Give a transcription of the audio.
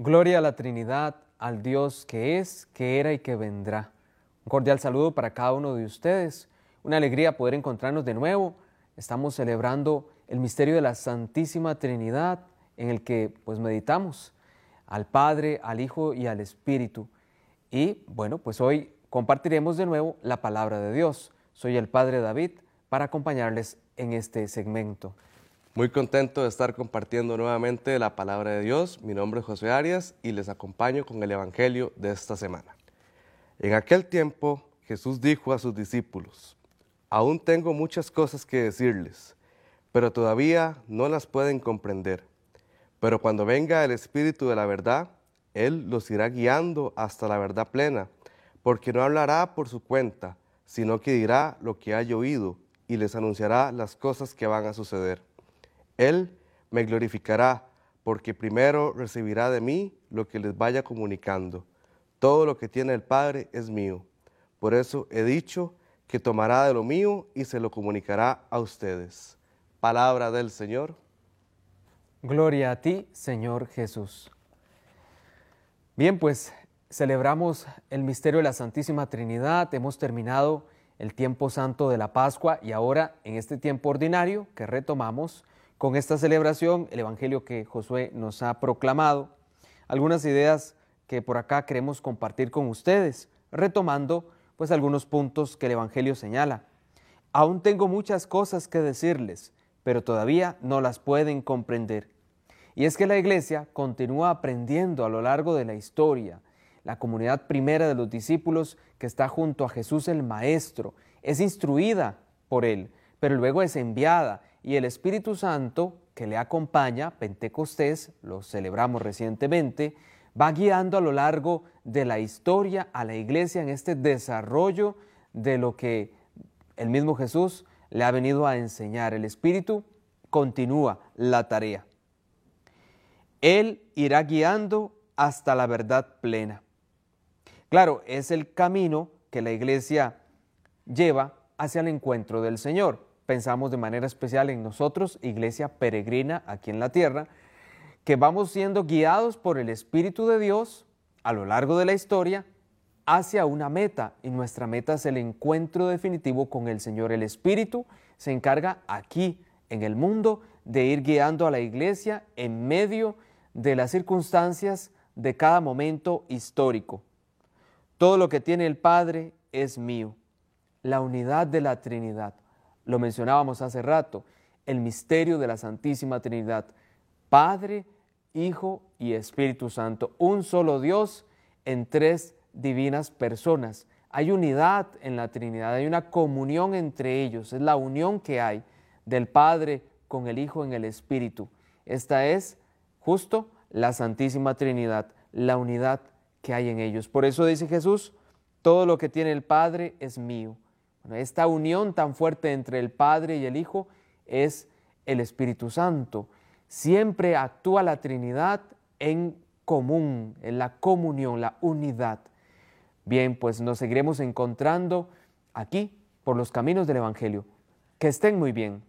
Gloria a la Trinidad, al Dios que es, que era y que vendrá. Un cordial saludo para cada uno de ustedes. Una alegría poder encontrarnos de nuevo. Estamos celebrando el misterio de la Santísima Trinidad en el que pues meditamos al Padre, al Hijo y al Espíritu. Y bueno, pues hoy compartiremos de nuevo la palabra de Dios. Soy el Padre David para acompañarles en este segmento. Muy contento de estar compartiendo nuevamente la palabra de Dios. Mi nombre es José Arias y les acompaño con el Evangelio de esta semana. En aquel tiempo Jesús dijo a sus discípulos, aún tengo muchas cosas que decirles, pero todavía no las pueden comprender. Pero cuando venga el Espíritu de la verdad, Él los irá guiando hasta la verdad plena, porque no hablará por su cuenta, sino que dirá lo que haya oído y les anunciará las cosas que van a suceder. Él me glorificará, porque primero recibirá de mí lo que les vaya comunicando. Todo lo que tiene el Padre es mío. Por eso he dicho que tomará de lo mío y se lo comunicará a ustedes. Palabra del Señor. Gloria a ti, Señor Jesús. Bien, pues celebramos el misterio de la Santísima Trinidad, hemos terminado el tiempo santo de la Pascua y ahora en este tiempo ordinario que retomamos, con esta celebración, el Evangelio que Josué nos ha proclamado, algunas ideas que por acá queremos compartir con ustedes, retomando pues algunos puntos que el Evangelio señala. Aún tengo muchas cosas que decirles, pero todavía no las pueden comprender. Y es que la iglesia continúa aprendiendo a lo largo de la historia. La comunidad primera de los discípulos que está junto a Jesús el Maestro es instruida por él, pero luego es enviada y el Espíritu Santo que le acompaña, Pentecostés, lo celebramos recientemente, va guiando a lo largo de la historia a la iglesia en este desarrollo de lo que el mismo Jesús le ha venido a enseñar. El Espíritu continúa la tarea. Él irá guiando hasta la verdad plena. Claro, es el camino que la iglesia lleva hacia el encuentro del Señor pensamos de manera especial en nosotros, iglesia peregrina aquí en la tierra, que vamos siendo guiados por el Espíritu de Dios a lo largo de la historia hacia una meta y nuestra meta es el encuentro definitivo con el Señor. El Espíritu se encarga aquí en el mundo de ir guiando a la iglesia en medio de las circunstancias de cada momento histórico. Todo lo que tiene el Padre es mío, la unidad de la Trinidad lo mencionábamos hace rato, el misterio de la Santísima Trinidad, Padre, Hijo y Espíritu Santo, un solo Dios en tres divinas personas. Hay unidad en la Trinidad, hay una comunión entre ellos, es la unión que hay del Padre con el Hijo en el Espíritu. Esta es justo la Santísima Trinidad, la unidad que hay en ellos. Por eso dice Jesús, todo lo que tiene el Padre es mío. Esta unión tan fuerte entre el Padre y el Hijo es el Espíritu Santo. Siempre actúa la Trinidad en común, en la comunión, la unidad. Bien, pues nos seguiremos encontrando aquí por los caminos del Evangelio. Que estén muy bien.